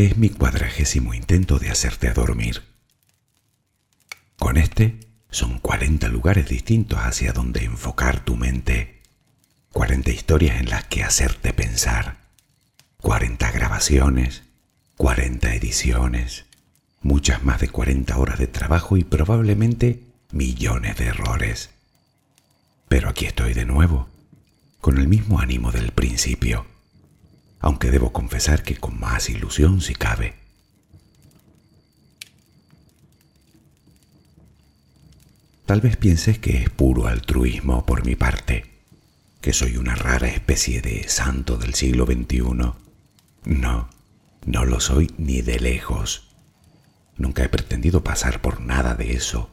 Este es mi cuadragésimo intento de hacerte dormir. Con este son 40 lugares distintos hacia donde enfocar tu mente, 40 historias en las que hacerte pensar, 40 grabaciones, 40 ediciones, muchas más de 40 horas de trabajo y probablemente millones de errores. Pero aquí estoy de nuevo, con el mismo ánimo del principio, aunque debo confesar que con más ilusión si cabe. Tal vez pienses que es puro altruismo por mi parte, que soy una rara especie de santo del siglo XXI. No, no lo soy ni de lejos. Nunca he pretendido pasar por nada de eso.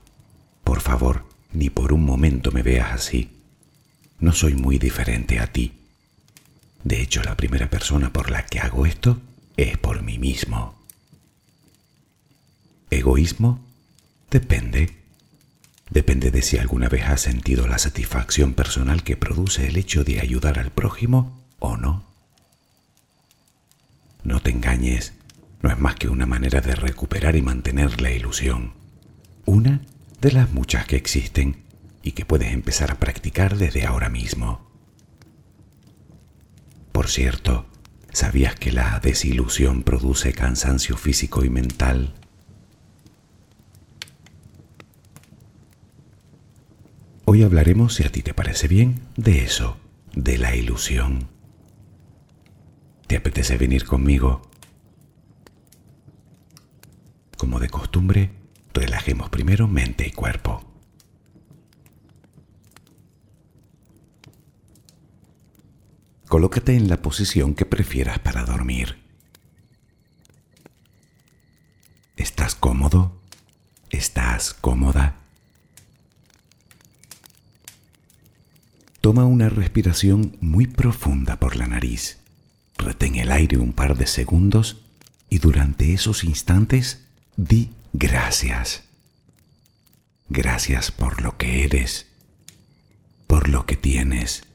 Por favor, ni por un momento me veas así. No soy muy diferente a ti. De hecho, la primera persona por la que hago esto es por mí mismo. ¿Egoísmo? Depende. Depende de si alguna vez has sentido la satisfacción personal que produce el hecho de ayudar al prójimo o no. No te engañes, no es más que una manera de recuperar y mantener la ilusión. Una de las muchas que existen y que puedes empezar a practicar desde ahora mismo. Por cierto, ¿sabías que la desilusión produce cansancio físico y mental? Hoy hablaremos, si a ti te parece bien, de eso, de la ilusión. ¿Te apetece venir conmigo? Como de costumbre, relajemos primero mente y cuerpo. Colócate en la posición que prefieras para dormir. ¿Estás cómodo? ¿Estás cómoda? Toma una respiración muy profunda por la nariz. Retén el aire un par de segundos y durante esos instantes di gracias. Gracias por lo que eres, por lo que tienes,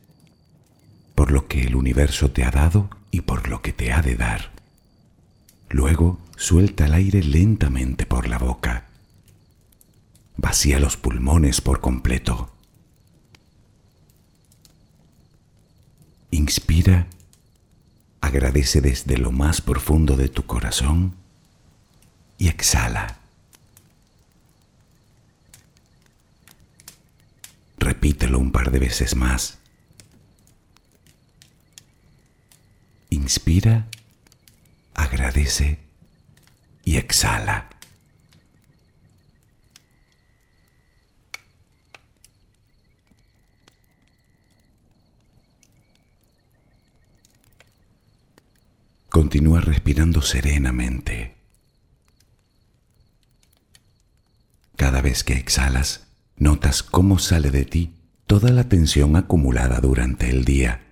por lo que el universo te ha dado y por lo que te ha de dar. Luego suelta el aire lentamente por la boca. Vacía los pulmones por completo. Inspira, agradece desde lo más profundo de tu corazón y exhala. Repítelo un par de veces más. Inspira, agradece y exhala. Continúa respirando serenamente. Cada vez que exhalas, notas cómo sale de ti toda la tensión acumulada durante el día.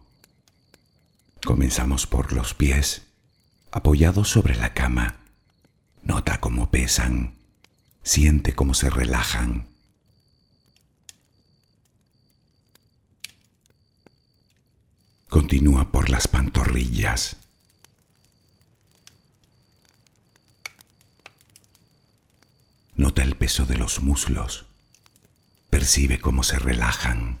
Comenzamos por los pies, apoyados sobre la cama. Nota cómo pesan, siente cómo se relajan. Continúa por las pantorrillas. Nota el peso de los muslos. Percibe cómo se relajan.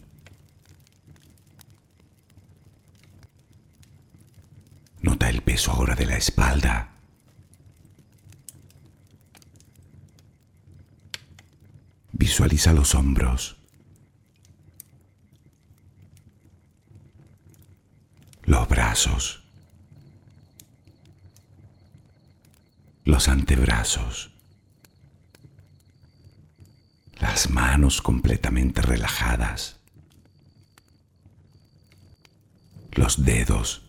Nota el peso ahora de la espalda. Visualiza los hombros. Los brazos. Los antebrazos. Las manos completamente relajadas. Los dedos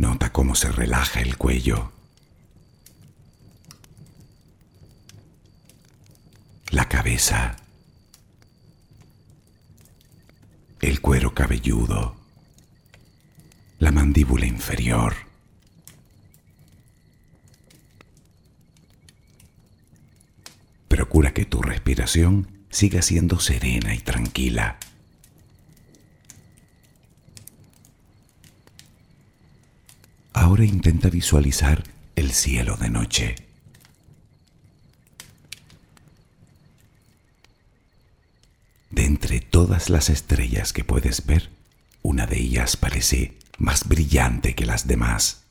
Nota cómo se relaja el cuello. La cabeza. El cuero cabelludo. La mandíbula inferior. Procura que tu respiración siga siendo serena y tranquila. Ahora intenta visualizar el cielo de noche. De entre todas las estrellas que puedes ver, una de ellas parece más brillante que las demás.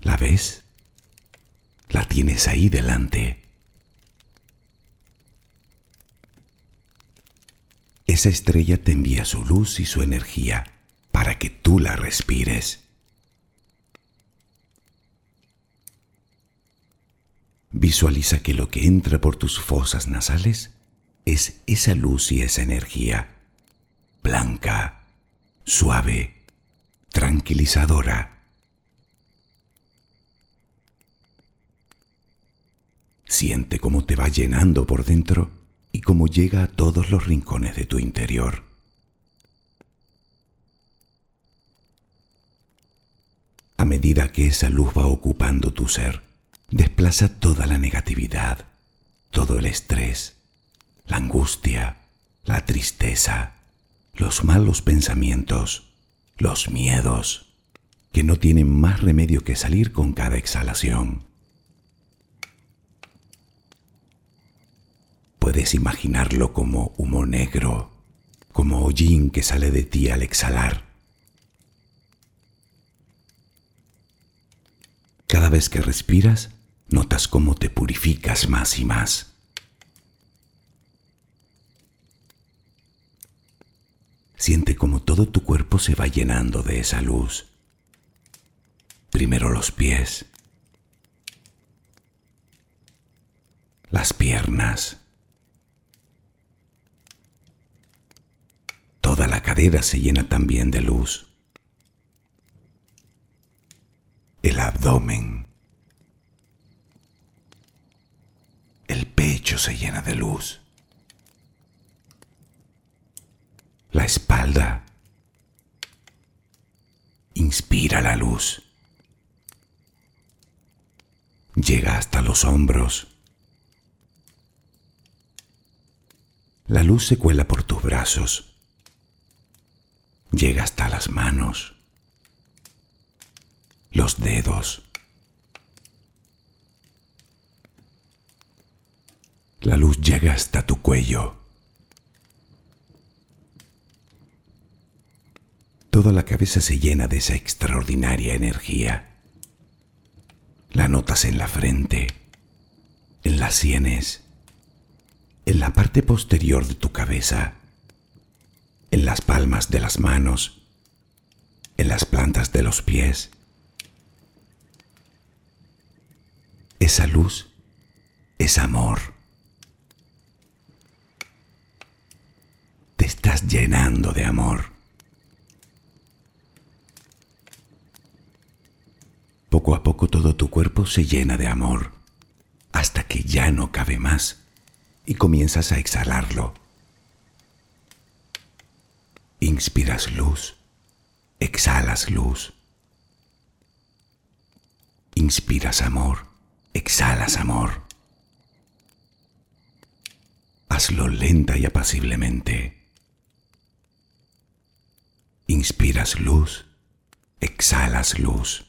¿La ves? La tienes ahí delante. Esa estrella te envía su luz y su energía para que tú la respires. Visualiza que lo que entra por tus fosas nasales es esa luz y esa energía, blanca, suave, tranquilizadora. Siente cómo te va llenando por dentro y cómo llega a todos los rincones de tu interior. A medida que esa luz va ocupando tu ser, desplaza toda la negatividad, todo el estrés, la angustia, la tristeza, los malos pensamientos, los miedos, que no tienen más remedio que salir con cada exhalación. Puedes imaginarlo como humo negro, como hollín que sale de ti al exhalar Cada vez que respiras, notas cómo te purificas más y más. Siente como todo tu cuerpo se va llenando de esa luz. Primero los pies, las piernas, toda la cadera se llena también de luz. el abdomen. El pecho se llena de luz. La espalda inspira la luz. Llega hasta los hombros. La luz se cuela por tus brazos. Llega hasta las manos los dedos. La luz llega hasta tu cuello. Toda la cabeza se llena de esa extraordinaria energía. La notas en la frente, en las sienes, en la parte posterior de tu cabeza, en las palmas de las manos, en las plantas de los pies, Esa luz es amor. Te estás llenando de amor. Poco a poco todo tu cuerpo se llena de amor, hasta que ya no cabe más y comienzas a exhalarlo. Inspiras luz, exhalas luz. Inspiras amor exhalas amor. Hazlo lenta y apaciblemente. Inspiras luz, exhalas luz.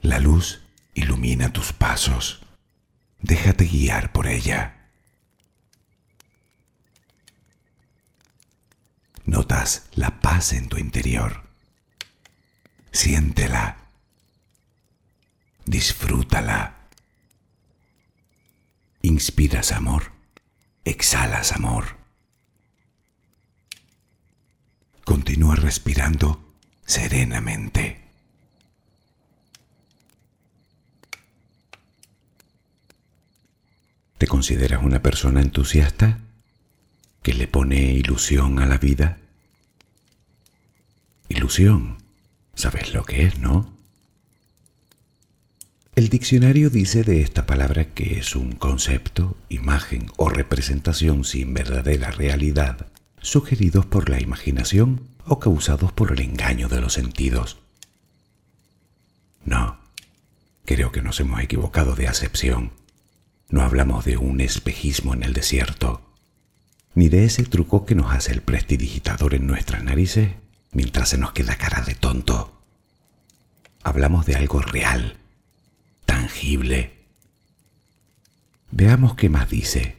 La luz ilumina tus pasos. Déjate guiar por ella. Notas la paz en tu interior. Siéntela. Disfrútala. Inspiras amor. Exhalas amor. Continúa respirando serenamente. ¿Te consideras una persona entusiasta que le pone ilusión a la vida? Ilusión. ¿Sabes lo que es, no? El diccionario dice de esta palabra que es un concepto, imagen o representación sin verdadera realidad, sugeridos por la imaginación o causados por el engaño de los sentidos. No, creo que nos hemos equivocado de acepción. No hablamos de un espejismo en el desierto, ni de ese truco que nos hace el prestidigitador en nuestras narices mientras se nos queda cara de tonto. Hablamos de algo real, Veamos qué más dice.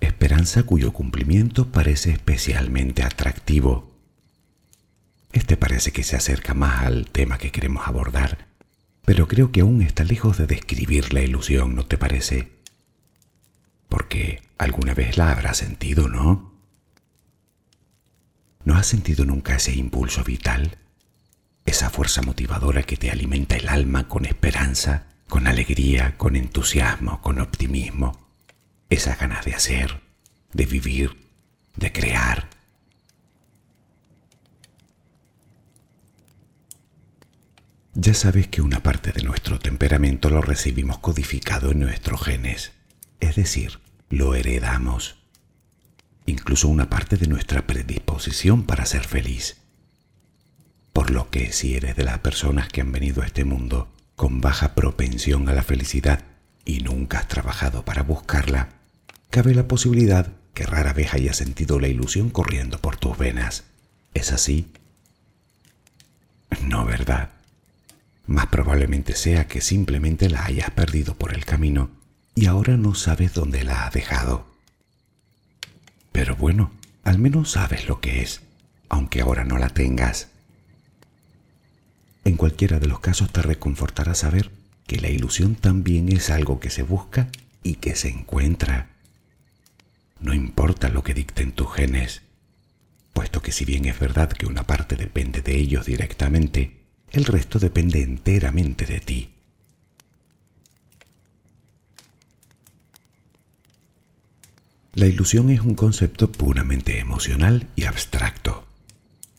Esperanza cuyo cumplimiento parece especialmente atractivo. Este parece que se acerca más al tema que queremos abordar pero creo que aún está lejos de describir la ilusión, ¿no te parece? Porque alguna vez la habrás sentido, ¿no? ¿No has sentido nunca ese impulso vital? Esa fuerza motivadora que te alimenta el alma con esperanza, con alegría, con entusiasmo, con optimismo. Esa ganas de hacer, de vivir, de crear, Ya sabes que una parte de nuestro temperamento lo recibimos codificado en nuestros genes, es decir, lo heredamos. Incluso una parte de nuestra predisposición para ser feliz. Por lo que si eres de las personas que han venido a este mundo con baja propensión a la felicidad y nunca has trabajado para buscarla, cabe la posibilidad que rara vez hayas sentido la ilusión corriendo por tus venas. ¿Es así? No, ¿verdad? Más probablemente sea que simplemente la hayas perdido por el camino y ahora no sabes dónde la has dejado. Pero bueno, al menos sabes lo que es, aunque ahora no la tengas. En cualquiera de los casos te reconfortará saber que la ilusión también es algo que se busca y que se encuentra. No importa lo que dicten tus genes, puesto que si bien es verdad que una parte depende de ellos directamente, el resto depende enteramente de ti. La ilusión es un concepto puramente emocional y abstracto.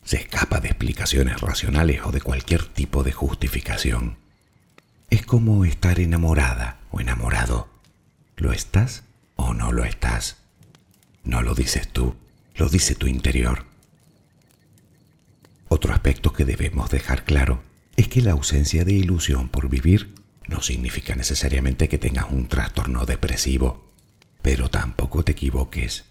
Se escapa de explicaciones racionales o de cualquier tipo de justificación. Es como estar enamorada o enamorado. ¿Lo estás o no lo estás? No lo dices tú, lo dice tu interior. Otro aspecto que debemos dejar claro es que la ausencia de ilusión por vivir no significa necesariamente que tengas un trastorno depresivo, pero tampoco te equivoques.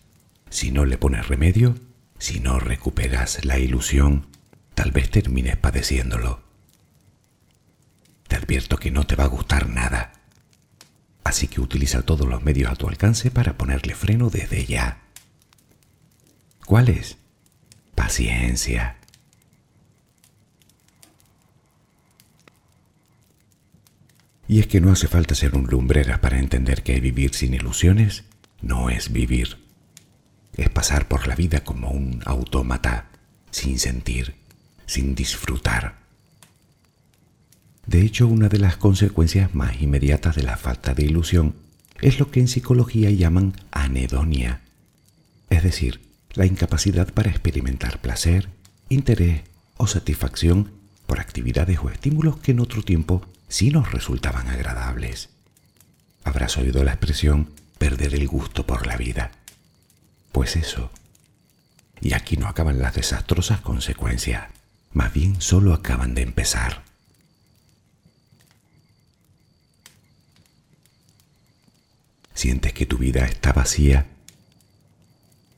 Si no le pones remedio, si no recuperas la ilusión, tal vez termines padeciéndolo. Te advierto que no te va a gustar nada, así que utiliza todos los medios a tu alcance para ponerle freno desde ya. ¿Cuáles? Paciencia Y es que no hace falta ser un lumbrera para entender que vivir sin ilusiones no es vivir. Es pasar por la vida como un autómata, sin sentir, sin disfrutar. De hecho, una de las consecuencias más inmediatas de la falta de ilusión es lo que en psicología llaman anedonia, es decir, la incapacidad para experimentar placer, interés o satisfacción por actividades o estímulos que en otro tiempo sí nos resultaban agradables. Habrás oído la expresión perder el gusto por la vida. Pues eso. Y aquí no acaban las desastrosas consecuencias, más bien solo acaban de empezar. Sientes que tu vida está vacía.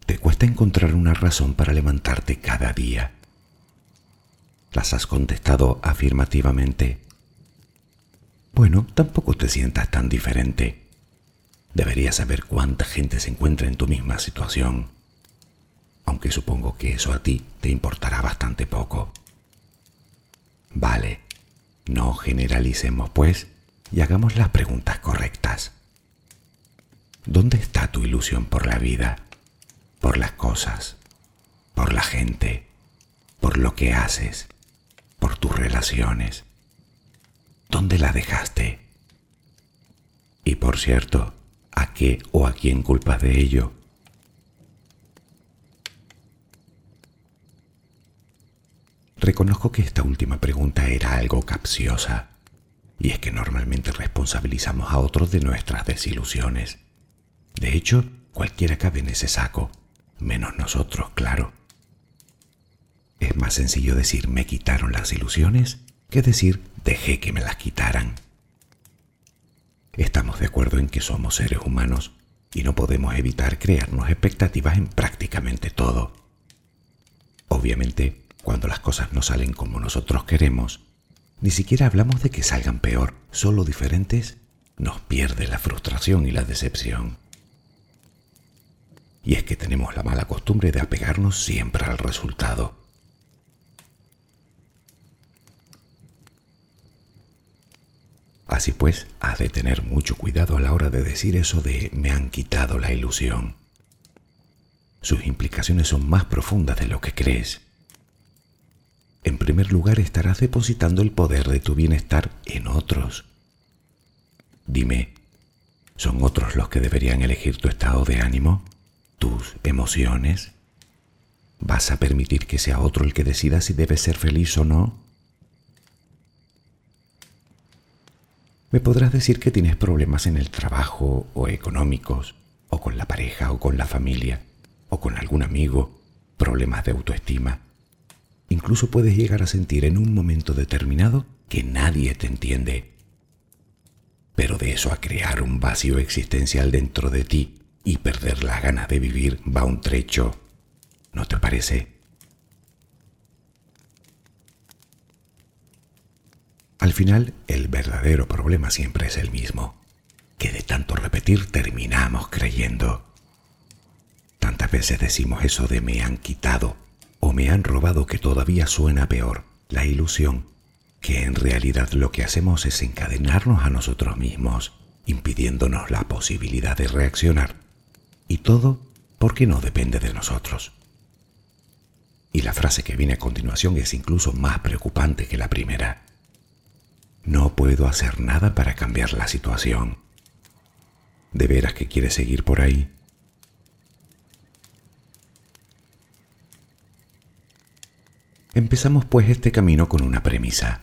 Te cuesta encontrar una razón para levantarte cada día. Las has contestado afirmativamente Bueno, tampoco te sientas tan diferente. Deberías saber cuánta gente se encuentra en tu misma situación, aunque supongo que eso a ti te importará bastante poco. Vale, no generalicemos pues y hagamos las preguntas correctas. ¿Dónde está tu ilusión por la vida, por las cosas, por la gente, por lo que haces, por tus relaciones? ¿Dónde la dejaste? Y por cierto, ¿a qué o a quién culpas de ello? Reconozco que esta última pregunta era algo capciosa, y es que normalmente responsabilizamos a otros de nuestras desilusiones. De hecho, cualquiera cabe en ese saco, menos nosotros, claro. Es más sencillo decir me quitaron las ilusiones que decir dejé que me las quitaran. Estamos de acuerdo en que somos seres humanos y no podemos evitar crearnos expectativas en prácticamente todo. Obviamente, cuando las cosas no salen como nosotros queremos, ni siquiera hablamos de que salgan peor, solo diferentes, nos pierde la frustración y la decepción. Y es que tenemos la mala costumbre de apegarnos siempre al resultado. Así pues, has de tener mucho cuidado a la hora de decir eso de me han quitado la ilusión. Sus implicaciones son más profundas de lo que crees. En primer lugar, estarás depositando el poder de tu bienestar en otros. Dime, ¿son otros los que deberían elegir tu estado de ánimo, tus emociones? ¿Vas a permitir que sea otro el que decida si debes ser feliz o no? Me podrás decir que tienes problemas en el trabajo o económicos, o con la pareja o con la familia, o con algún amigo, problemas de autoestima. Incluso puedes llegar a sentir en un momento determinado que nadie te entiende. Pero de eso a crear un vacío existencial dentro de ti y perder las ganas de vivir va un trecho. ¿No te parece? Al final, el verdadero problema siempre es el mismo, que de tanto repetir terminamos creyendo. Tantas veces decimos eso de me han quitado o me han robado que todavía suena peor, la ilusión, que en realidad lo que hacemos es encadenarnos a nosotros mismos, impidiéndonos la posibilidad de reaccionar. Y todo porque no depende de nosotros. Y la frase que viene a continuación es incluso más preocupante que la primera. No puedo hacer nada para cambiar la situación. ¿De veras que quieres seguir por ahí? Empezamos pues este camino con una premisa.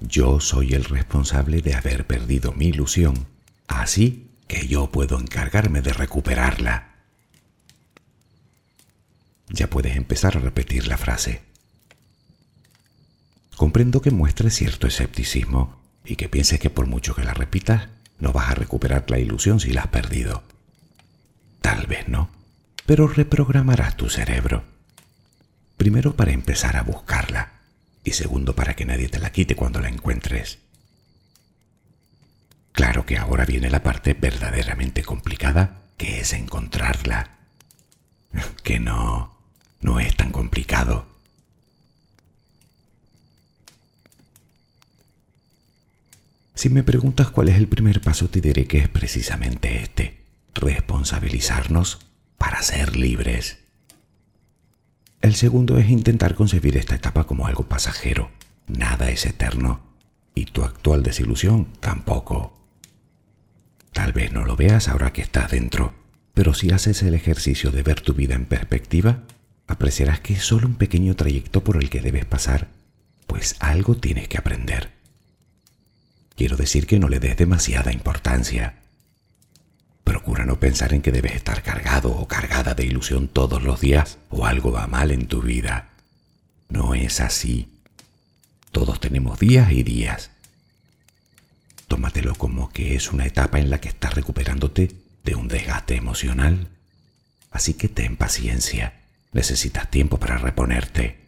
Yo soy el responsable de haber perdido mi ilusión, así que yo puedo encargarme de recuperarla. Ya puedes empezar a repetir la frase. Comprendo que muestres cierto escepticismo y que pienses que por mucho que la repitas, no vas a recuperar la ilusión si la has perdido. Tal vez no, pero reprogramarás tu cerebro. Primero para empezar a buscarla y segundo para que nadie te la quite cuando la encuentres. Claro que ahora viene la parte verdaderamente complicada, que es encontrarla. Que no, no es tan complicado. Si me preguntas cuál es el primer paso, te diré que es precisamente este, responsabilizarnos para ser libres. El segundo es intentar concebir esta etapa como algo pasajero. Nada es eterno. Y tu actual desilusión tampoco. Tal vez no lo veas ahora que estás dentro, pero si haces el ejercicio de ver tu vida en perspectiva, apreciarás que es solo un pequeño trayecto por el que debes pasar, pues algo tienes que aprender. Quiero decir que no le des demasiada importancia. Procura no pensar en que debes estar cargado o cargada de ilusión todos los días o algo va mal en tu vida. No es así. Todos tenemos días y días. Tómatelo como que es una etapa en la que estás recuperándote de un desgaste emocional. Así que ten paciencia. Necesitas tiempo para reponerte.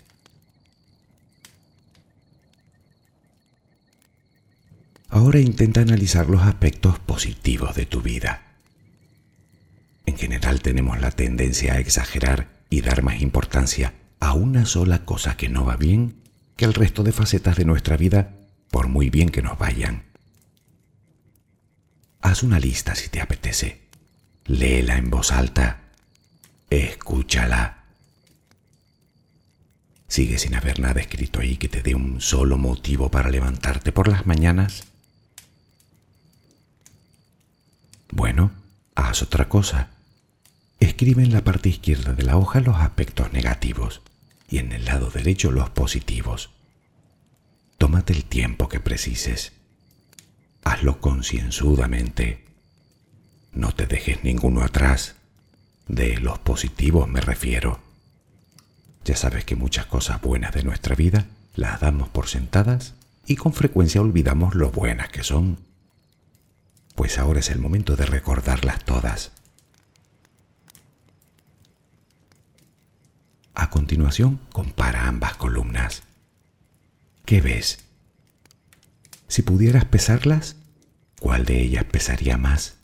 Ahora intenta analizar los aspectos positivos de tu vida. En general tenemos la tendencia a exagerar y dar más importancia a una sola cosa que no va bien que al resto de facetas de nuestra vida, por muy bien que nos vayan. Haz una lista si te apetece. Léela en voz alta. Escúchala. ¿Sigue sin haber nada escrito ahí que te dé un solo motivo para levantarte por las mañanas? Bueno, haz otra cosa. Escribe en la parte izquierda de la hoja los aspectos negativos y en el lado derecho los positivos. Tómate el tiempo que precises. Hazlo concienzudamente. No te dejes ninguno atrás. De los positivos me refiero. Ya sabes que muchas cosas buenas de nuestra vida las damos por sentadas y con frecuencia olvidamos lo buenas que son. Pues ahora es el momento de recordarlas todas. A continuación, compara ambas columnas. ¿Qué ves? Si pudieras pesarlas, ¿cuál de ellas pesaría más?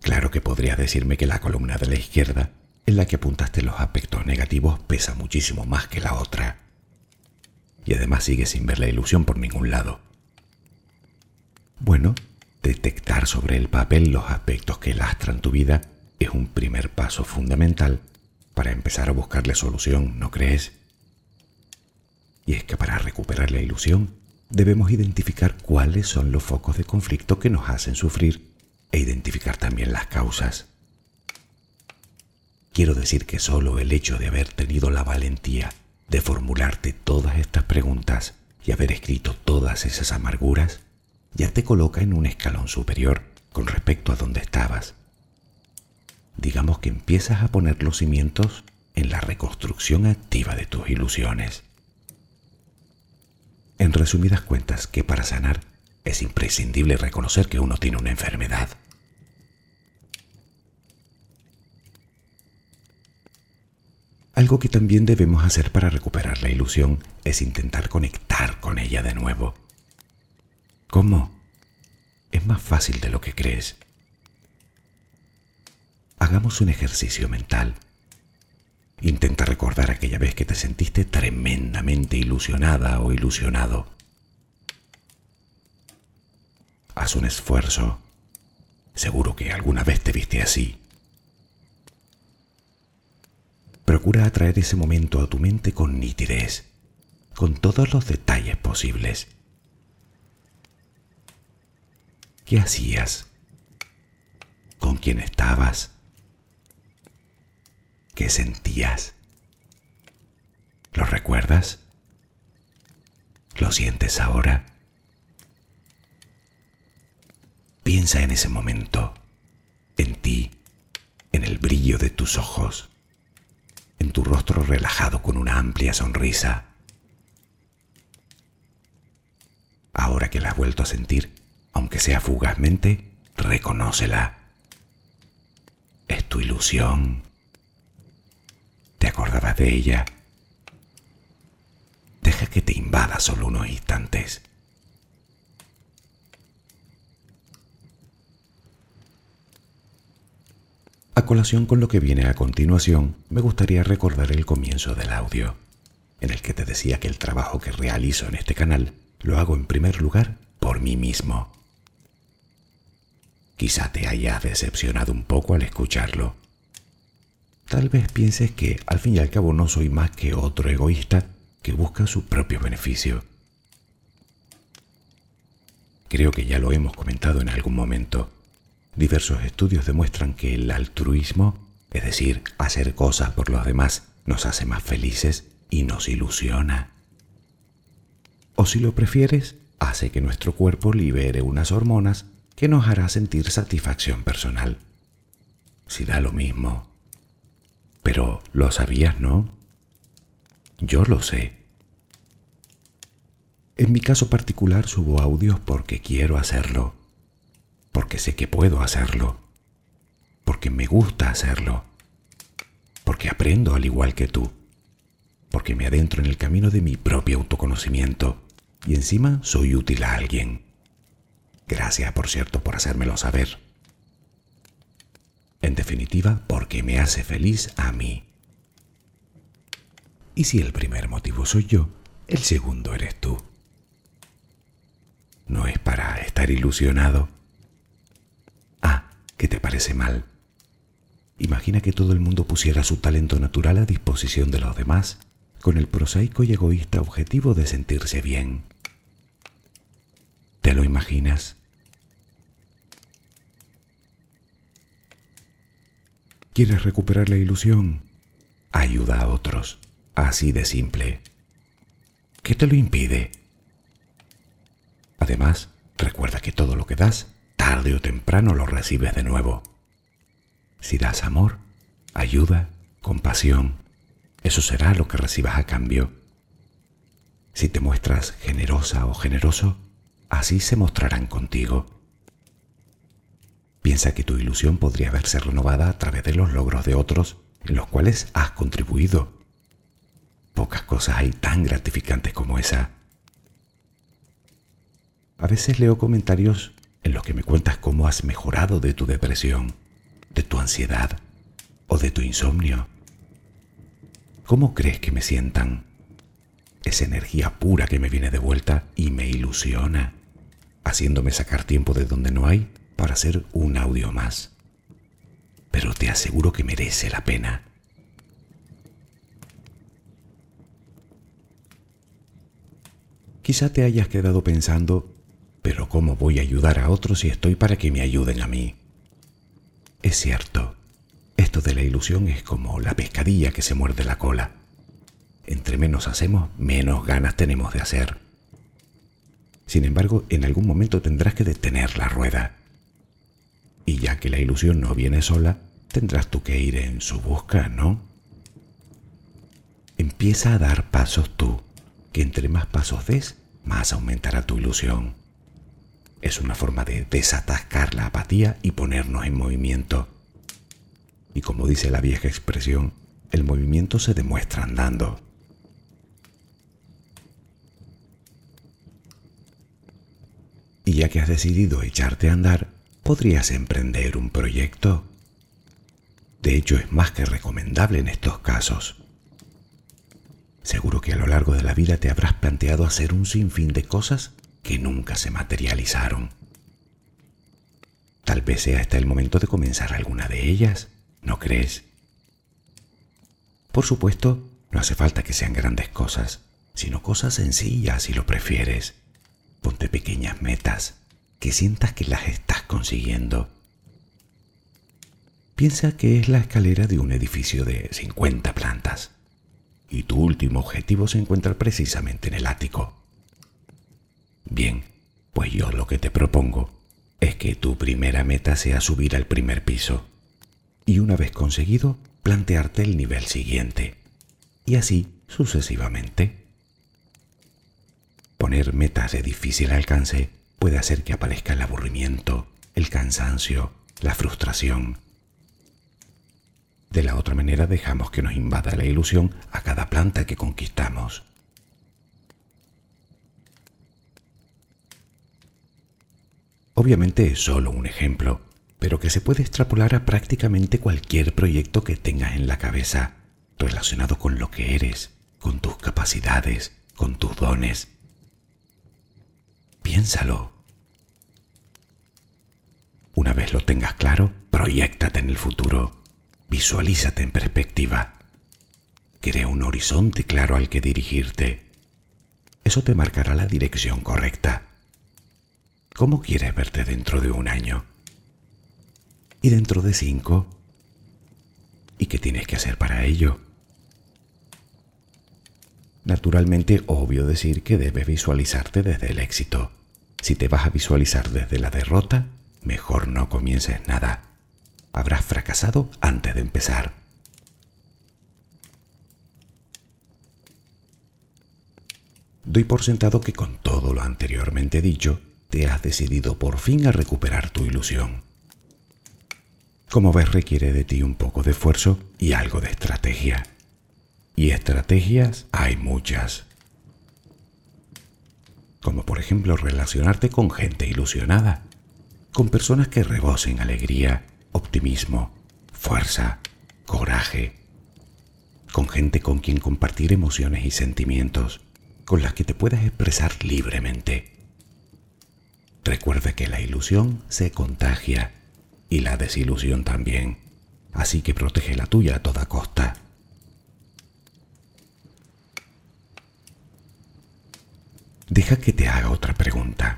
Claro que podrías decirme que la columna de la izquierda, en la que apuntaste los aspectos negativos, pesa muchísimo más que la otra. Y además sigues sin ver la ilusión por ningún lado. Bueno, detectar sobre el papel los aspectos que lastran tu vida es un primer paso fundamental para empezar a buscarle solución, ¿no crees? Y es que para recuperar la ilusión debemos identificar cuáles son los focos de conflicto que nos hacen sufrir e identificar también las causas. Quiero decir que solo el hecho de haber tenido la valentía de formularte todas estas preguntas y haber escrito todas esas amarguras ya te coloca en un escalón superior con respecto a donde estabas. Digamos que empiezas a poner los cimientos en la reconstrucción activa de tus ilusiones. En resumidas cuentas, que para sanar es imprescindible reconocer que uno tiene una enfermedad. Algo que también debemos hacer para recuperar la ilusión es intentar conectar con ella de nuevo. ¿Cómo? Es más fácil de lo que crees. Hagamos un ejercicio mental. Intenta recordar aquella vez que te sentiste tremendamente ilusionada o ilusionado. Haz un esfuerzo. Seguro que alguna vez te viste así. Procura atraer ese momento a tu mente con nitidez, con todos los detalles posibles. ¿Qué hacías? ¿Con quién estabas? ¿Qué sentías? ¿Lo recuerdas? ¿Lo sientes ahora? Piensa en ese momento, en ti, en el brillo de tus ojos, en tu rostro relajado con una amplia sonrisa. Ahora que la has vuelto a sentir, aunque sea fugazmente, reconócela. Es tu ilusión. ¿Te acordabas de ella? Deja que te invada solo unos instantes. A colación con lo que viene a continuación, me gustaría recordar el comienzo del audio, en el que te decía que el trabajo que realizo en este canal lo hago en primer lugar por mí mismo Quizá te haya decepcionado un poco al escucharlo. Tal vez pienses que al fin y al cabo no soy más que otro egoísta que busca su propio beneficio. Creo que ya lo hemos comentado en algún momento. Diversos estudios demuestran que el altruismo, es decir, hacer cosas por los demás, nos hace más felices y nos ilusiona. O si lo prefieres, hace que nuestro cuerpo libere unas hormonas que nos hará sentir satisfacción personal. Si da lo mismo. Pero lo sabías, ¿no? Yo lo sé. En mi caso particular subo audios porque quiero hacerlo, porque sé que puedo hacerlo, porque me gusta hacerlo, porque aprendo al igual que tú, porque me adentro en el camino de mi propio autoconocimiento y encima soy útil a alguien. Gracias, por cierto, por hacérmelo saber. En definitiva, porque me hace feliz a mí. Y si el primer motivo soy yo, el segundo eres tú. No es para estar ilusionado. Ah, ¿qué te parece mal? Imagina que todo el mundo pusiera su talento natural a disposición de los demás, con el prosaico y egoísta objetivo de sentirse bien. ¿Te lo imaginas? ¿Quieres recuperar la ilusión? Ayuda a otros. Así de simple. ¿Qué te lo impide? Además, recuerda que todo lo que das, tarde o temprano lo recibes de nuevo. Si das amor, ayuda, compasión, eso será lo que recibas a cambio. Si te muestras generosa o generoso, así se mostrarán contigo. Piensa que tu ilusión podría verse renovada a través de los logros de otros en los cuales has contribuido. Pocas cosas hay tan gratificantes como esa. A veces leo comentarios en los que me cuentas cómo has mejorado de tu depresión, de tu ansiedad o de tu insomnio. ¿Cómo crees que me sientan? Esa energía pura que me viene de vuelta y me ilusiona, haciéndome sacar tiempo de donde no hay para hacer un audio más. Pero te aseguro que merece la pena. Quizá te hayas quedado pensando, pero ¿cómo voy a ayudar a otros si estoy para que me ayuden a mí? Es cierto, esto de la ilusión es como la pescadilla que se muerde la cola. Entre menos hacemos, menos ganas tenemos de hacer. Sin embargo, en algún momento tendrás que detener la rueda. Y ya que la ilusión no viene sola, tendrás tú que ir en su busca, ¿no? Empieza a dar pasos tú que entre más pasos des, más aumentará tu ilusión. Es una forma de desatascar la apatía y ponernos en movimiento. Y como dice la vieja expresión, el movimiento se demuestra andando. Y ya que has decidido echarte a andar, podrías emprender un proyecto. De hecho, es más que recomendable en estos casos. Seguro que a lo largo de la vida te habrás planteado hacer un sinfín de cosas que nunca se materializaron. Tal vez sea hasta el momento de comenzar alguna de ellas, ¿no crees? Por supuesto, no hace falta que sean grandes cosas, sino cosas sencillas si lo prefieres. Ponte pequeñas metas, que sientas que las estás consiguiendo. Piensa que es la escalera de un edificio de 50 plantas y tu último objetivo se encuentra precisamente en el ático. Bien, pues yo lo que te propongo es que tu primera meta sea subir al primer piso y una vez conseguido, plantearte el nivel siguiente y así sucesivamente. Poner metas de difícil alcance puede hacer que aparezca el aburrimiento, el cansancio, la frustración de la otra manera dejamos que nos invada la ilusión a cada planta que conquistamos. Obviamente es solo un ejemplo, pero que se puede extrapolar a prácticamente cualquier proyecto que tengas en la cabeza relacionado con lo que eres, con tus capacidades, con tus dones. Piénsalo. Una vez lo tengas claro, proyectate en el futuro Visualízate en perspectiva. Crea un horizonte claro al que dirigirte. Eso te marcará la dirección correcta. ¿Cómo quieres verte dentro de un año? ¿Y dentro de cinco? ¿Y qué tienes que hacer para ello? Naturalmente, obvio decir que debes visualizarte desde el éxito. Si te vas a visualizar desde la derrota, mejor no comiences nada habrás fracasado antes de empezar. Doy por sentado que con todo lo anteriormente dicho, te has decidido por fin a recuperar tu ilusión. Como ves, requiere de ti un poco de esfuerzo y algo de estrategia. Y estrategias hay muchas. Como por ejemplo relacionarte con gente ilusionada, con personas que rebosen alegría, optimismo, fuerza, coraje, con gente con quien compartir emociones y sentimientos, con las que te puedas expresar libremente. Recuerda que la ilusión se contagia y la desilusión también, así que protege la tuya a toda costa. Deja que te haga otra pregunta.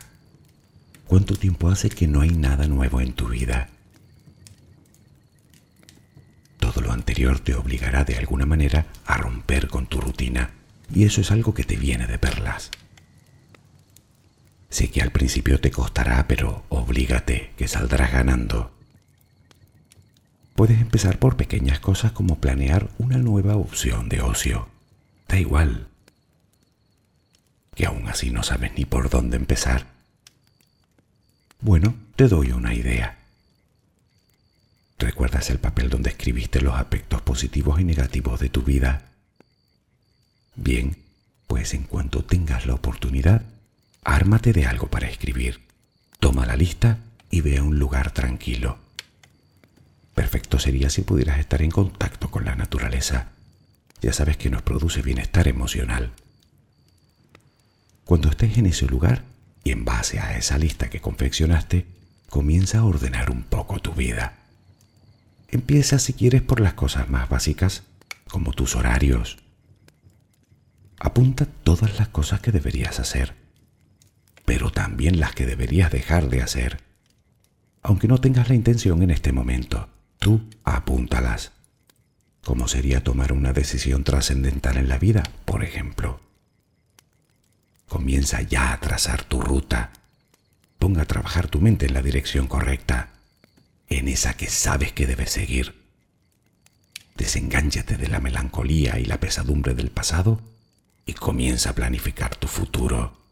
¿Cuánto tiempo hace que no hay nada nuevo en tu vida? Todo lo anterior te obligará de alguna manera a romper con tu rutina y eso es algo que te viene de perlas. Sé que al principio te costará, pero oblígate que saldrás ganando. Puedes empezar por pequeñas cosas como planear una nueva opción de ocio. Da igual, que aún así no sabes ni por dónde empezar. Bueno, te doy una idea. ¿Recuerdas el papel donde escribiste los aspectos positivos y negativos de tu vida? Bien, pues en cuanto tengas la oportunidad, ármate de algo para escribir. Toma la lista y ve a un lugar tranquilo. Perfecto sería si pudieras estar en contacto con la naturaleza. Ya sabes que nos produce bienestar emocional. Cuando estés en ese lugar y en base a esa lista que confeccionaste, comienza a ordenar un poco tu vida. Empieza si quieres por las cosas más básicas, como tus horarios. Apunta todas las cosas que deberías hacer, pero también las que deberías dejar de hacer. Aunque no tengas la intención en este momento, tú apúntalas. ¿Cómo sería tomar una decisión trascendental en la vida, por ejemplo? Comienza ya a trazar tu ruta. Ponga a trabajar tu mente en la dirección correcta, en esa que sabes que debes seguir. Desengánchate de la melancolía y la pesadumbre del pasado y comienza a planificar tu futuro.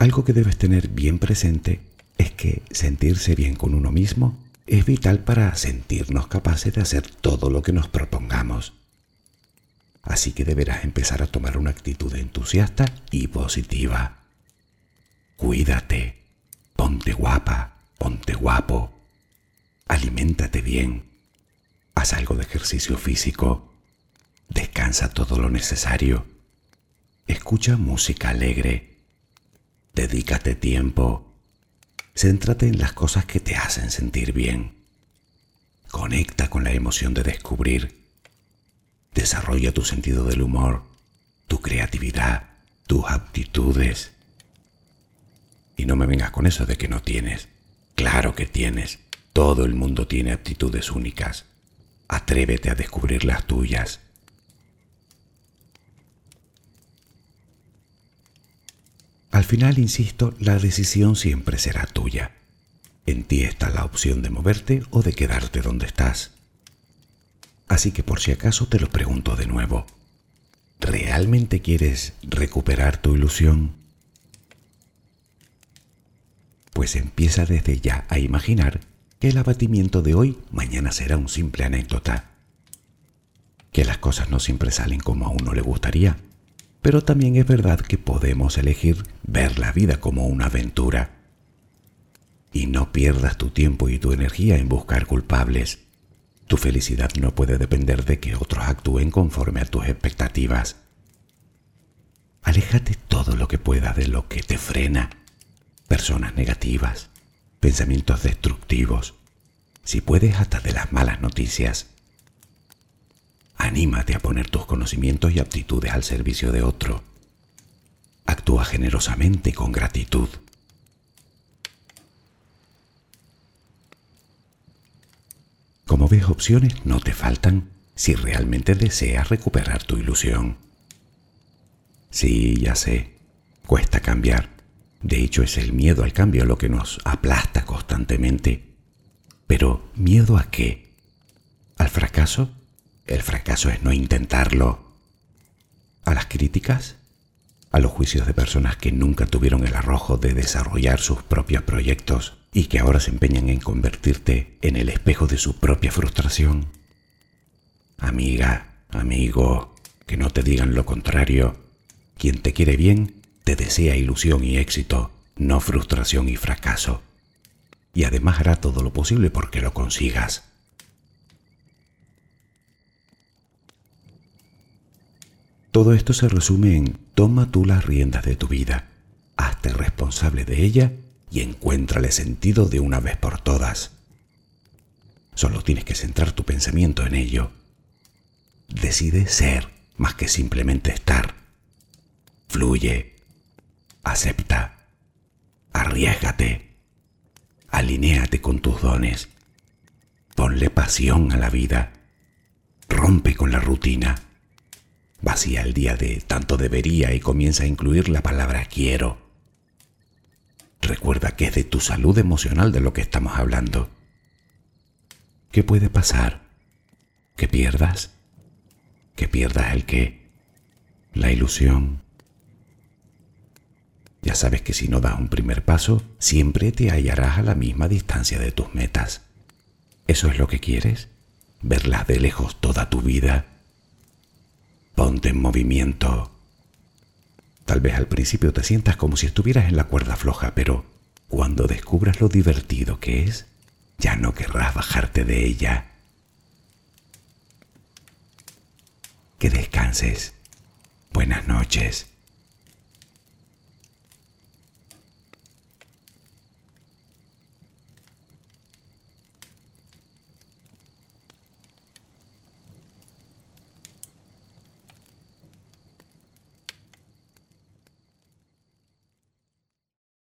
Algo que debes tener bien presente es que sentirse bien con uno mismo es vital para sentirnos capaces de hacer todo lo que nos propongamos. Así que deberás empezar a tomar una actitud entusiasta y positiva. Cuídate, ponte guapa, ponte guapo, aliméntate bien, haz algo de ejercicio físico, descansa todo lo necesario, escucha música alegre, dedícate tiempo, céntrate en las cosas que te hacen sentir bien, conecta con la emoción de descubrir Desarrolla tu sentido del humor, tu creatividad, tus aptitudes. Y no me vengas con eso de que no tienes. Claro que tienes. Todo el mundo tiene aptitudes únicas. Atrévete a descubrir las tuyas. Al final, insisto, la decisión siempre será tuya. En ti está la opción de moverte o de quedarte donde estás. Así que por si acaso te lo pregunto de nuevo. ¿Realmente quieres recuperar tu ilusión? Pues empieza desde ya a imaginar que el abatimiento de hoy mañana será un simple anécdota. Que las cosas no siempre salen como a uno le gustaría, pero también es verdad que podemos elegir ver la vida como una aventura. Y no pierdas tu tiempo y tu energía en buscar culpables tu felicidad no puede depender de que otros actúen conforme a tus expectativas. Aléjate todo lo que pueda de lo que te frena. Personas negativas, pensamientos destructivos, si puedes hasta de las malas noticias. Anímate a poner tus conocimientos y aptitudes al servicio de otro. Actúa generosamente con gratitud. Como ves, opciones no te faltan si realmente deseas recuperar tu ilusión. Sí, ya sé, cuesta cambiar. De hecho, es el miedo al cambio lo que nos aplasta constantemente. Pero, ¿miedo a qué? ¿Al fracaso? El fracaso es no intentarlo. ¿A las críticas? ¿A los juicios de personas que nunca tuvieron el arrojo de desarrollar sus propios proyectos? y que ahora se empeñan en convertirte en el espejo de su propia frustración. Amiga, amigo, que no te digan lo contrario. Quien te quiere bien te desea ilusión y éxito, no frustración y fracaso. Y además hará todo lo posible porque lo consigas. Todo esto se resume en toma tú las riendas de tu vida, hazte responsable de ella y encuéntrale sentido de una vez por todas. Solo tienes que centrar tu pensamiento en ello. Decide ser más que simplemente estar. Fluye, acepta, arriesgate, alinéate con tus dones, ponle pasión a la vida, rompe con la rutina Vacía el día de tanto debería y comienza a incluir la palabra quiero. Recuerda que es de tu salud emocional de lo que estamos hablando. ¿Qué puede pasar? ¿Que pierdas? ¿Que pierdas el qué? La ilusión. Ya sabes que si no das un primer paso, siempre te hallarás a la misma distancia de tus metas. ¿Eso es lo que quieres? ¿Verlas de lejos toda tu vida? Ponte en movimiento. Tal vez al principio te sientas como si estuvieras en la cuerda floja, pero cuando descubras lo divertido que es, ya no querrás bajarte de ella. Que descanses. Buenas noches.